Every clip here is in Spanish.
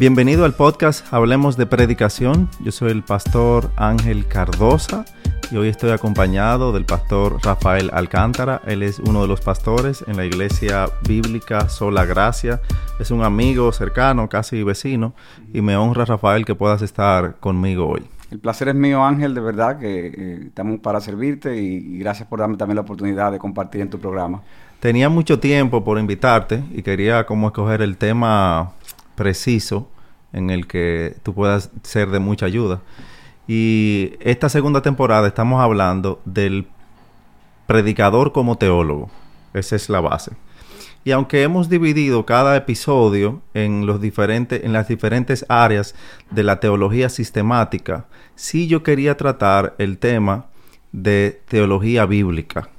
Bienvenido al podcast Hablemos de Predicación. Yo soy el pastor Ángel Cardosa y hoy estoy acompañado del pastor Rafael Alcántara. Él es uno de los pastores en la iglesia bíblica Sola Gracia. Es un amigo cercano, casi vecino, y me honra Rafael que puedas estar conmigo hoy. El placer es mío, Ángel, de verdad que eh, estamos para servirte y, y gracias por darme también la oportunidad de compartir en tu programa. Tenía mucho tiempo por invitarte y quería como escoger el tema preciso en el que tú puedas ser de mucha ayuda. Y esta segunda temporada estamos hablando del predicador como teólogo. Esa es la base. Y aunque hemos dividido cada episodio en, los diferentes, en las diferentes áreas de la teología sistemática, sí yo quería tratar el tema de teología bíblica.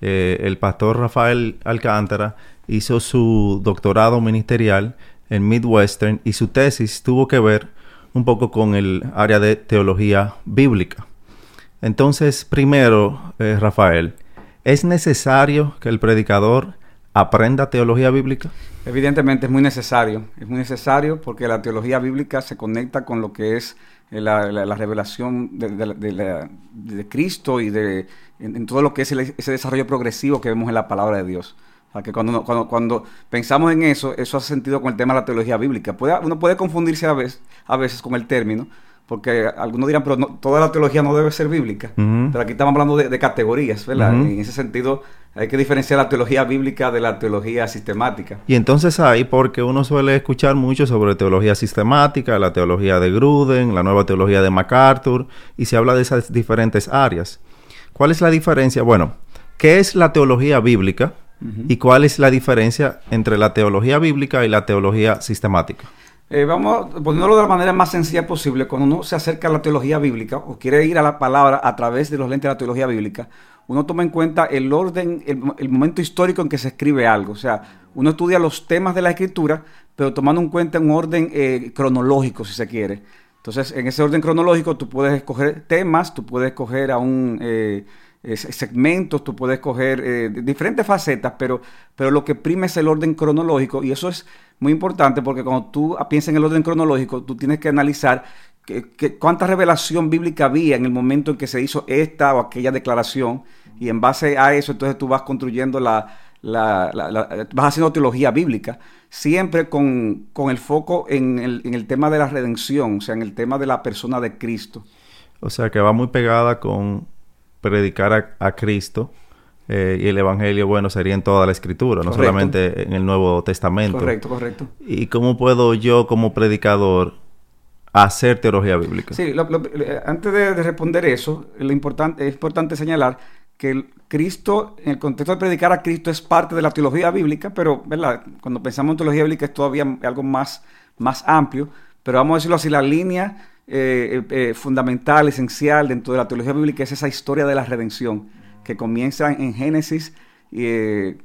Eh, el pastor Rafael Alcántara hizo su doctorado ministerial en Midwestern y su tesis tuvo que ver un poco con el área de teología bíblica. Entonces, primero, eh, Rafael, ¿es necesario que el predicador aprenda teología bíblica? Evidentemente es muy necesario, es muy necesario porque la teología bíblica se conecta con lo que es eh, la, la, la revelación de, de, Cristo y de en, en, todo lo que es el, ese desarrollo progresivo que vemos en la palabra de Dios. O sea, que cuando, cuando, cuando pensamos en eso, eso hace sentido con el tema de la teología bíblica. Puede, uno puede confundirse a veces, a veces con el término, porque algunos dirán, pero no, toda la teología no debe ser bíblica. Uh -huh. Pero aquí estamos hablando de, de categorías, ¿verdad? Uh -huh. En ese sentido, hay que diferenciar la teología bíblica de la teología sistemática. Y entonces ahí, porque uno suele escuchar mucho sobre teología sistemática, la teología de Gruden, la nueva teología de MacArthur, y se habla de esas diferentes áreas. ¿Cuál es la diferencia? Bueno, ¿qué es la teología bíblica? Uh -huh. ¿Y cuál es la diferencia entre la teología bíblica y la teología sistemática? Eh, vamos ponerlo de la manera más sencilla posible. Cuando uno se acerca a la teología bíblica o quiere ir a la palabra a través de los lentes de la teología bíblica, uno toma en cuenta el orden, el, el momento histórico en que se escribe algo. O sea, uno estudia los temas de la escritura, pero tomando en cuenta un orden eh, cronológico, si se quiere. Entonces, en ese orden cronológico, tú puedes escoger temas, tú puedes escoger a un... Eh, segmentos, tú puedes coger eh, diferentes facetas, pero, pero lo que prima es el orden cronológico y eso es muy importante porque cuando tú piensas en el orden cronológico, tú tienes que analizar que, que, cuánta revelación bíblica había en el momento en que se hizo esta o aquella declaración y en base a eso entonces tú vas construyendo la, la, la, vas haciendo teología bíblica, siempre con, con el foco en el, en el tema de la redención, o sea, en el tema de la persona de Cristo. O sea, que va muy pegada con predicar a, a Cristo eh, y el Evangelio, bueno, sería en toda la Escritura, no solamente en el Nuevo Testamento. Correcto, correcto. ¿Y cómo puedo yo como predicador hacer teología bíblica? Sí, lo, lo, antes de, de, responder eso, lo importante, es importante señalar que el Cristo, en el contexto de predicar a Cristo, es parte de la teología bíblica, pero ¿verdad? cuando pensamos en teología bíblica es todavía algo más, más amplio, pero vamos a decirlo así, la línea eh, eh, fundamental, esencial dentro de la teología bíblica es esa historia de la redención que comienza en Génesis. Eh,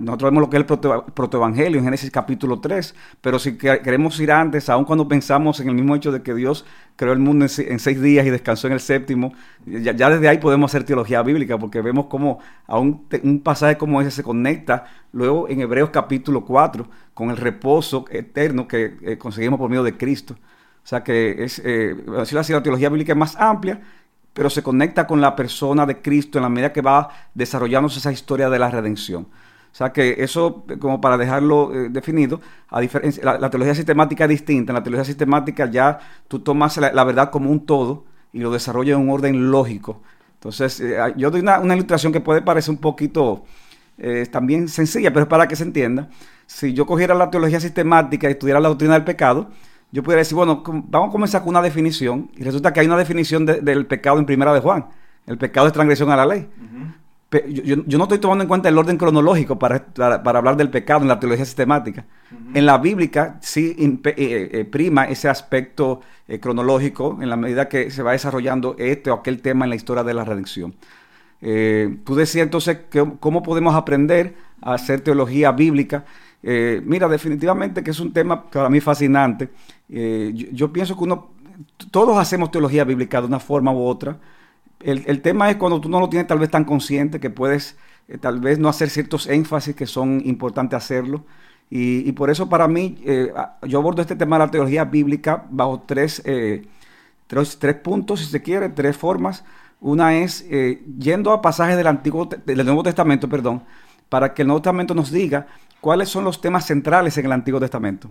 nosotros vemos lo que es el proto, protoevangelio en Génesis capítulo 3, pero si queremos ir antes, aun cuando pensamos en el mismo hecho de que Dios creó el mundo en, seis días y descansó en el séptimo, ya, desde ahí podemos hacer teología bíblica, porque vemos cómo aún un pasaje como ese se conecta luego en Hebreos capítulo 4 con el reposo eterno que eh, conseguimos por medio de Cristo. O sea que es, eh, así, la teología bíblica es más amplia, pero se conecta con la persona de Cristo en la medida que va desarrollándose esa historia de la redención. O sea que eso, como para dejarlo eh, definido, la, teología sistemática es distinta. En la teología sistemática ya tú tomas la, la verdad como un todo y lo desarrollas en un orden lógico. Entonces, eh, yo doy una, una, ilustración que puede parecer un poquito eh, también sencilla, pero es para que se entienda. Si yo cogiera la teología sistemática y estudiara la doctrina del pecado, yo pudiera decir, bueno, vamos a comenzar con una definición, y resulta que hay una definición de, del pecado en primera de Juan. El pecado es transgresión a la ley. Uh -huh. yo, yo, yo, no estoy tomando en cuenta el orden cronológico para, para, para hablar del pecado en la teología sistemática. Uh -huh. En la bíblica sí eh, eh, prima ese aspecto eh, cronológico en la medida que se va desarrollando este o aquel tema en la historia de la redención. Eh, tú decías entonces que, cómo podemos aprender a hacer teología bíblica. Eh, mira, definitivamente que es un tema para mí fascinante. Eh, yo, pienso que uno, todos hacemos teología bíblica de una forma u otra. El, tema es cuando tú no lo tienes tal vez tan consciente que puedes eh, tal vez no hacer ciertos énfasis que son importantes hacerlo. Y, por eso para mí, yo abordo este tema de la teología bíblica bajo tres, tres, tres, puntos, si se quiere, tres formas. Una es yendo a pasajes del, Antiguo, del Nuevo Testamento, perdón, para que el Nuevo Testamento nos diga cuáles son los temas centrales en el Antiguo Testamento.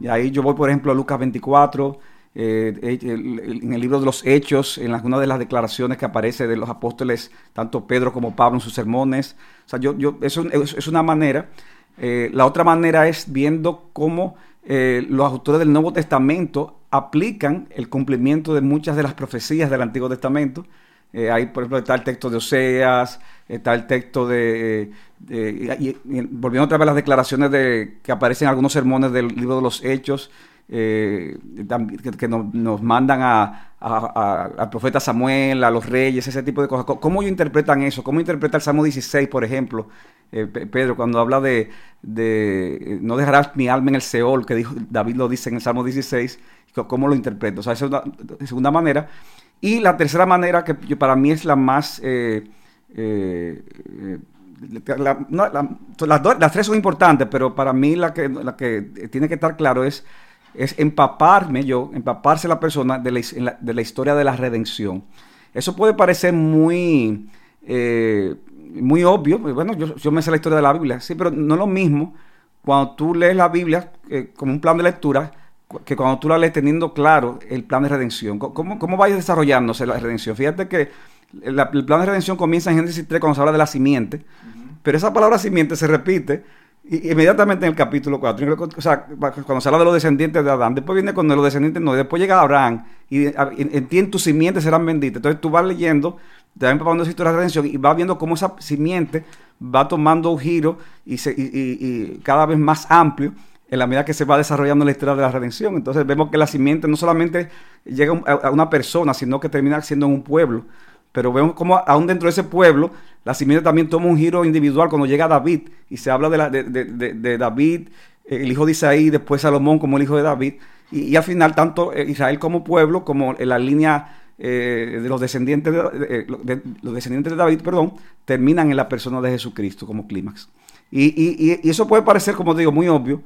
Y ahí yo voy, por ejemplo, a Lucas 24, en el libro de los Hechos, en alguna de las declaraciones que aparece de los apóstoles, tanto Pedro como Pablo en sus sermones. O sea, yo, eso es una manera eh, la otra manera es viendo cómo eh, los autores del Nuevo Testamento aplican el cumplimiento de muchas de las profecías del Antiguo Testamento. Eh, ahí, por ejemplo, está el texto de Oseas, está el texto de... volviendo otra vez a las declaraciones de, que aparecen en algunos sermones del libro de los Hechos, que, nos, mandan al profeta Samuel, a los reyes, ese tipo de cosas. ¿Cómo ellos interpretan eso? ¿Cómo interpreta el Salmo 16, por ejemplo? Eh, Pedro, cuando habla de, de, no dejarás mi alma en el Seol, que dijo, David lo dice en el Salmo 16, ¿cómo lo interpreto? O sea, esa es una segunda manera. Y la tercera manera, que para mí es la más... Eh, eh, las, tres son importantes, pero para mí la que, la que tiene que estar claro es, es empaparme yo, empaparse la persona de la, de historia de la redención. Eso puede parecer muy muy obvio, pues, bueno, yo, me sé la historia de la Biblia, sí, pero no es lo mismo cuando tú lees la Biblia eh, como un plan de lectura que cuando tú la lees teniendo claro el plan de redención. ¿Cómo, cómo va desarrollándose la redención? Fíjate que el plan de redención comienza en Génesis 3 cuando se habla de la simiente, pero esa palabra simiente se repite inmediatamente en el capítulo 4. O sea, cuando se habla de los descendientes de Adán, después viene con los descendientes de Noé, después llega Abraham y en ti en tus simientes serán benditas. Entonces tú vas leyendo te va empapando esa historia de redención y va viendo cómo esa simiente va tomando un giro y, y, cada vez más amplio en la medida que se va desarrollando la historia de la redención. Entonces vemos que la simiente no solamente llega a una persona, sino que termina siendo en un pueblo. Pero vemos cómo aún dentro de ese pueblo, la simiente también toma un giro individual cuando llega David y se habla de, la, David, el hijo de Isaí, después Salomón como el hijo de David. Y, y al final tanto Israel como pueblo, como en la línea eh, de los descendientes de, los descendientes de David, perdón, terminan en la persona de Jesucristo como clímax. Y, eso puede parecer, como digo, muy obvio,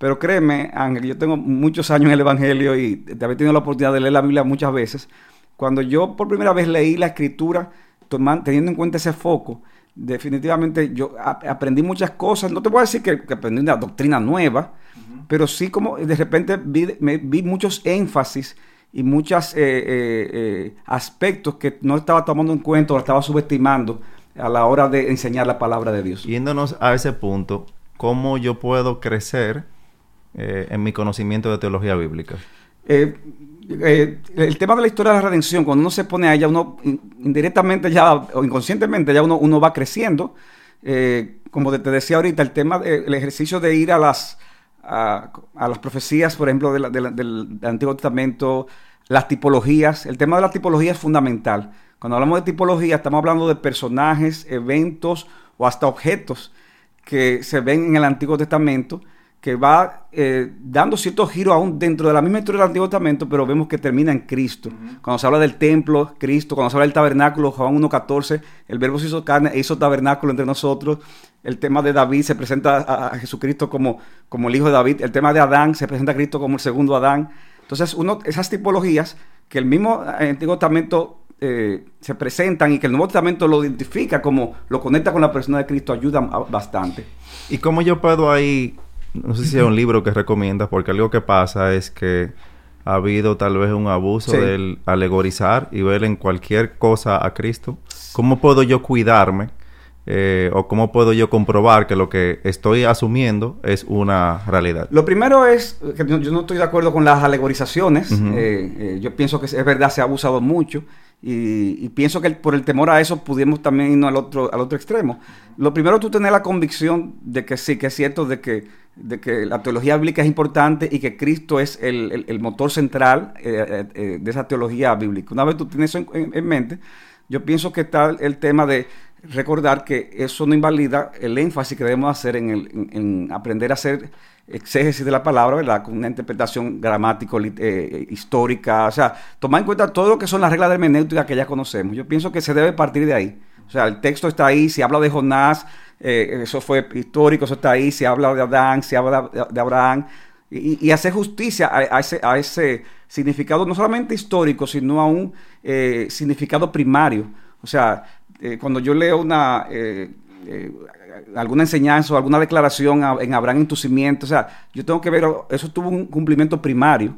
pero créeme, Ángel, yo tengo muchos años en el Evangelio y te había tenido la oportunidad de leer la Biblia muchas veces. Cuando yo por primera vez leí la escritura, teniendo en cuenta ese foco, definitivamente yo aprendí muchas cosas. No te voy a decir que, aprendí una doctrina nueva, pero sí como de repente vi, me, vi muchos énfasis y muchos eh, eh, eh, aspectos que no estaba tomando en cuenta o estaba subestimando a la hora de enseñar la palabra de Dios. Yéndonos a ese punto, ¿cómo yo puedo crecer en mi conocimiento de teología bíblica? el tema de la historia de la redención, cuando uno se pone a ella, uno indirectamente ya o inconscientemente ya uno, uno va creciendo. como te decía ahorita, el tema del ejercicio de ir a las a, las profecías, por ejemplo, del Antiguo Testamento, las tipologías. El tema de la tipología es fundamental. Cuando hablamos de tipología, estamos hablando de personajes, eventos o hasta objetos que se ven en el Antiguo Testamento que va eh, dando cierto giro aún dentro de la misma historia del Antiguo Testamento, pero vemos que termina en Cristo. Cuando se habla del templo, Cristo, cuando se habla del tabernáculo, Juan 1.14, el verbo se hizo carne e hizo tabernáculo entre nosotros. El tema de David se presenta a, Jesucristo como, como el hijo de David. El tema de Adán se presenta a Cristo como el segundo Adán. Entonces, uno, esas tipologías que el mismo Antiguo Testamento eh, se presentan y que el Nuevo Testamento lo identifica como lo conecta con la persona de Cristo, ayudan bastante. ¿Y cómo yo puedo ahí no sé si es un libro que recomiendas, porque algo que pasa es que ha habido tal vez un abuso del alegorizar y ver en cualquier cosa a Cristo. ¿Cómo puedo yo cuidarme? Eh, o cómo puedo yo comprobar que lo que estoy asumiendo es una realidad? Lo primero es que yo no estoy de acuerdo con las alegorizaciones. Eh, eh, yo pienso que es verdad, se ha abusado mucho. Y, pienso que por el temor a eso pudimos también irnos al otro, al otro extremo. Lo primero tú tener la convicción de que sí, que es cierto, de que, de que la teología bíblica es importante y que Cristo es el, motor central eh, eh, eh, de esa teología bíblica. Una vez tú tienes eso en, mente, yo pienso que está el tema de recordar que eso no invalida el énfasis que debemos hacer en, en aprender a hacer exégesis de la palabra, ¿verdad? Con una interpretación gramático, eh, histórica, o sea, tomar en cuenta todo lo que son las reglas de hermenéutica que ya conocemos. Yo pienso que se debe partir de ahí. O sea, el texto está ahí, si habla de Jonás, eh, eso fue histórico, eso está ahí, se habla de Adán, se habla de, Abraham, y, hacer justicia a, ese, significado no solamente histórico, sino a un eh, significado primario. O sea, eh, cuando yo leo una alguna enseñanza o alguna declaración en Abraham en tu cimiento, o sea, yo tengo que ver, eso tuvo un cumplimiento primario.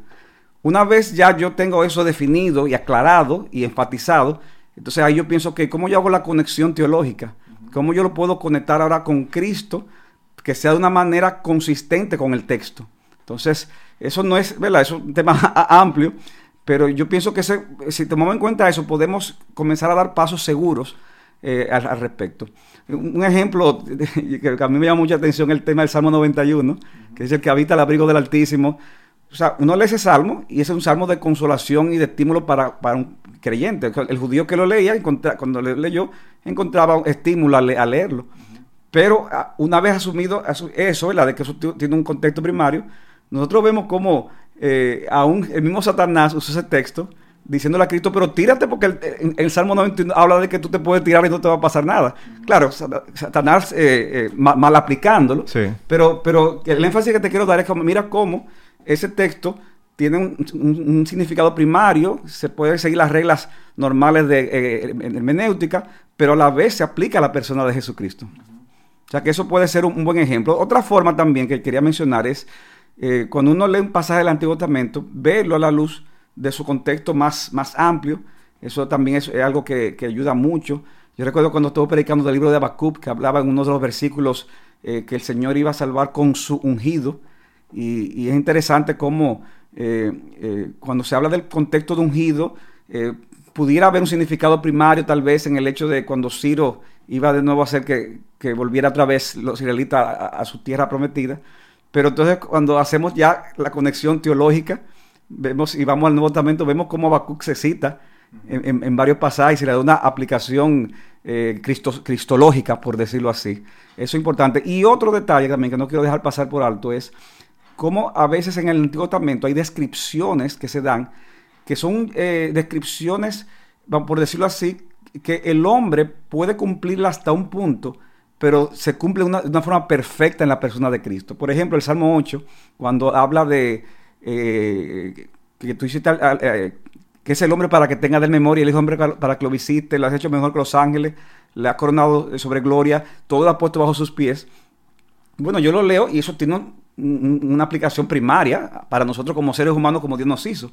Una vez ya yo tengo eso definido y aclarado y enfatizado, entonces ahí yo pienso que cómo yo hago la conexión teológica, cómo yo lo puedo conectar ahora con Cristo, que sea de una manera consistente con el texto. Entonces, eso no es, ¿verdad? Es un tema amplio, pero yo pienso que si tomamos en cuenta eso, podemos comenzar a dar pasos seguros eh, al, respecto. Un ejemplo que a mí me llama mucha atención el tema del Salmo 91, que es el que habita el abrigo del Altísimo. O sea, uno lee ese salmo y ese es un salmo de consolación y de estímulo para, un creyente. El judío que lo leía, cuando lo leyó, encontraba un estímulo a, leerlo. Pero una vez asumido eso, de que eso tiene un contexto primario, nosotros vemos como eh, aún el mismo Satanás usa ese texto diciéndole a Cristo, pero tírate porque el, Salmo 91 habla de que tú te puedes tirar y no te va a pasar nada. Claro, Satanás eh, eh, mal, aplicándolo, pero, pero el énfasis que te quiero dar es que mira cómo ese texto tiene un, significado primario, se pueden seguir las reglas normales de eh, hermenéutica, pero a la vez se aplica a la persona de Jesucristo. O sea que eso puede ser un, buen ejemplo. Otra forma también que quería mencionar es eh, cuando uno lee un pasaje del Antiguo Testamento, verlo a la luz de su contexto más, más amplio. Eso también es, algo que, ayuda mucho. Yo recuerdo cuando estuve predicando del libro de Habacuc, que hablaba en uno de los versículos eh, que el Señor iba a salvar con su ungido. Y, es interesante cómo eh, eh, cuando se habla del contexto de ungido, eh, pudiera haber un significado primario tal vez en el hecho de cuando Ciro iba de nuevo a hacer que, volviera otra vez los israelitas a, su tierra prometida. Pero entonces cuando hacemos ya la conexión teológica, vemos y vamos al Nuevo Testamento, vemos cómo Habacuc se cita en, varios pasajes y le da una aplicación cristológica, por decirlo así. Eso es importante. Y otro detalle también que no quiero dejar pasar por alto es cómo a veces en el Antiguo Testamento hay descripciones que se dan, que son eh, descripciones, por decirlo así, que el hombre puede cumplirla hasta un punto, pero se cumple de una forma perfecta en la persona de Cristo. Por ejemplo, el Salmo 8, cuando habla de eh, que tú hiciste, eh, que es el hombre para que tenga de memoria, el hijo hombre para que lo visite, lo has hecho mejor que los ángeles, le ha coronado sobre gloria, todo lo ha puesto bajo sus pies. Bueno, yo lo leo y eso tiene una aplicación primaria para nosotros como seres humanos como Dios nos hizo.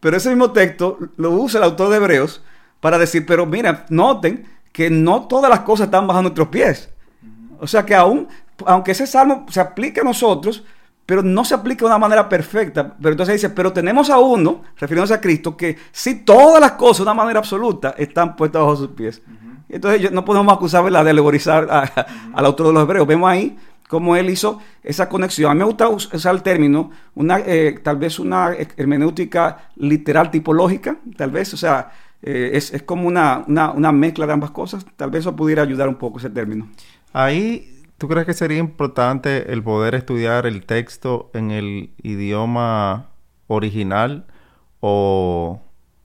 Pero ese mismo texto lo usa el autor de Hebreos para decir, pero mira, noten que no todas las cosas están bajo nuestros pies. O sea que aún, aunque ese salmo se aplique a nosotros, pero no se aplica de una manera perfecta. Pero entonces dice, pero tenemos a uno, refiriéndose a Cristo, que si todas las cosas de una manera absoluta están puestas bajo sus pies. Entonces no podemos acusarla de alegorizar al autor de los hebreos. Vemos ahí cómo él hizo esa conexión. A mí me gusta usar el término, una, eh, tal vez una hermenéutica literal tipológica, tal vez, o sea, eh, es, como una, mezcla de ambas cosas. Tal vez eso pudiera ayudar un poco ese término. Ahí, ¿tú crees que sería importante el poder estudiar el texto en el idioma original o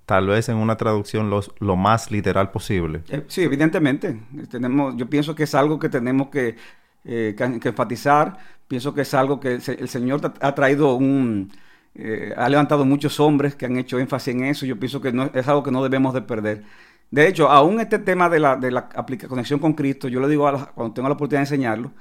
tal vez en una traducción lo más literal posible? Eh, sí, evidentemente. Tenemos, yo pienso que es algo que tenemos que eh, enfatizar. Pienso que es algo que el, Señor ha traído. Eh, ha levantado muchos hombres que han hecho énfasis en eso. Yo pienso que no, es algo que no debemos de perder. De hecho, aún este tema de la, de la conexión con Cristo, yo le digo cuando tengo la oportunidad de enseñarlo,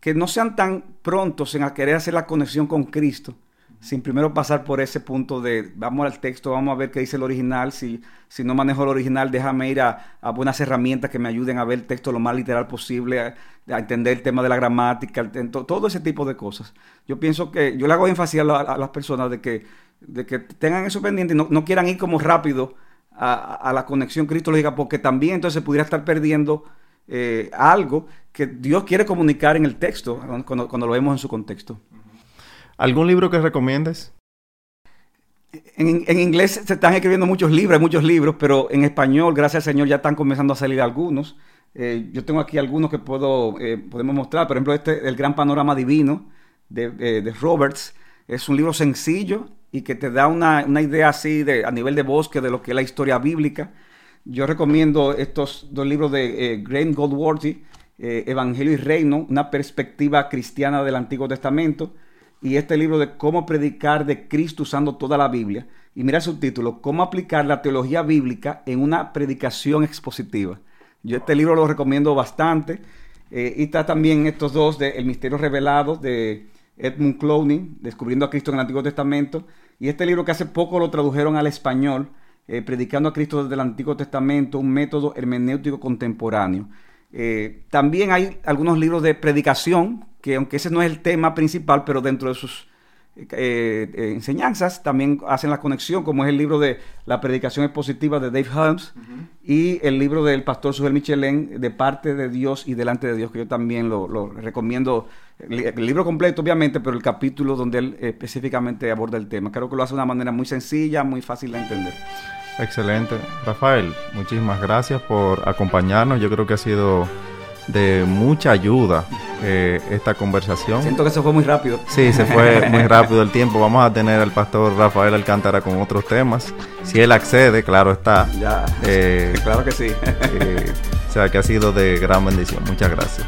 que no sean tan prontos en querer hacer la conexión con Cristo, sin primero pasar por ese punto de vamos al texto, vamos a ver qué dice el original, si, si no manejo el original, déjame ir a, buenas herramientas que me ayuden a ver el texto lo más literal posible, a, entender el tema de la gramática, todo ese tipo de cosas. Yo pienso que, yo le hago énfasis a, las personas de que, de que tengan eso pendiente y no, quieran ir como rápido a, la conexión cristológica, porque también entonces pudiera estar perdiendo eh, algo que Dios quiere comunicar en el texto cuando, cuando lo vemos en su contexto. ¿Algún libro que recomiendes? En, inglés se están escribiendo muchos libros, hay muchos libros, pero en español, gracias al Señor, ya están comenzando a salir algunos. Eh, yo tengo aquí algunos que puedo, eh, podemos mostrar. Por ejemplo, este, El Gran Panorama Divino, de, eh, de, Roberts. Es un libro sencillo y que te da una, una, idea así de, a nivel de bosque de lo que es la historia bíblica. Yo recomiendo estos dos libros de Graham Goldworthy, eh, Evangelio y Reino, una perspectiva cristiana del Antiguo Testamento, y este libro de cómo predicar de Cristo usando toda la Biblia. Y mira el subtítulo, cómo aplicar la teología bíblica en una predicación expositiva. Yo este libro lo recomiendo bastante. Eh, y está también estos dos de El misterio revelado de Edmund Clowney, Descubriendo a Cristo en el Antiguo Testamento. Y este libro que hace poco lo tradujeron al español, eh, Predicando a Cristo desde el Antiguo Testamento, un método hermenéutico contemporáneo. Eh, también hay algunos libros de predicación, que aunque ese no es el tema principal, pero dentro de sus eh, eh, enseñanzas también hacen la conexión, como es el libro de La predicación expositiva de Dave Holmes y el libro del pastor Sujel Michelin, De parte de Dios y delante de Dios, que yo también lo, recomiendo. El, libro completo, obviamente, pero el capítulo donde él específicamente aborda el tema. Creo que lo hace de una manera muy sencilla, muy fácil de entender. Excelente. Rafael, muchísimas gracias por acompañarnos. Yo creo que ha sido de mucha ayuda eh, esta conversación. Siento que se fue muy rápido. Sí, se fue muy rápido el tiempo. Vamos a tener al pastor Rafael Alcántara con otros temas. Si él accede, claro está. Ya, eh, claro que sí. Eh, o sea que ha sido de gran bendición. Muchas gracias.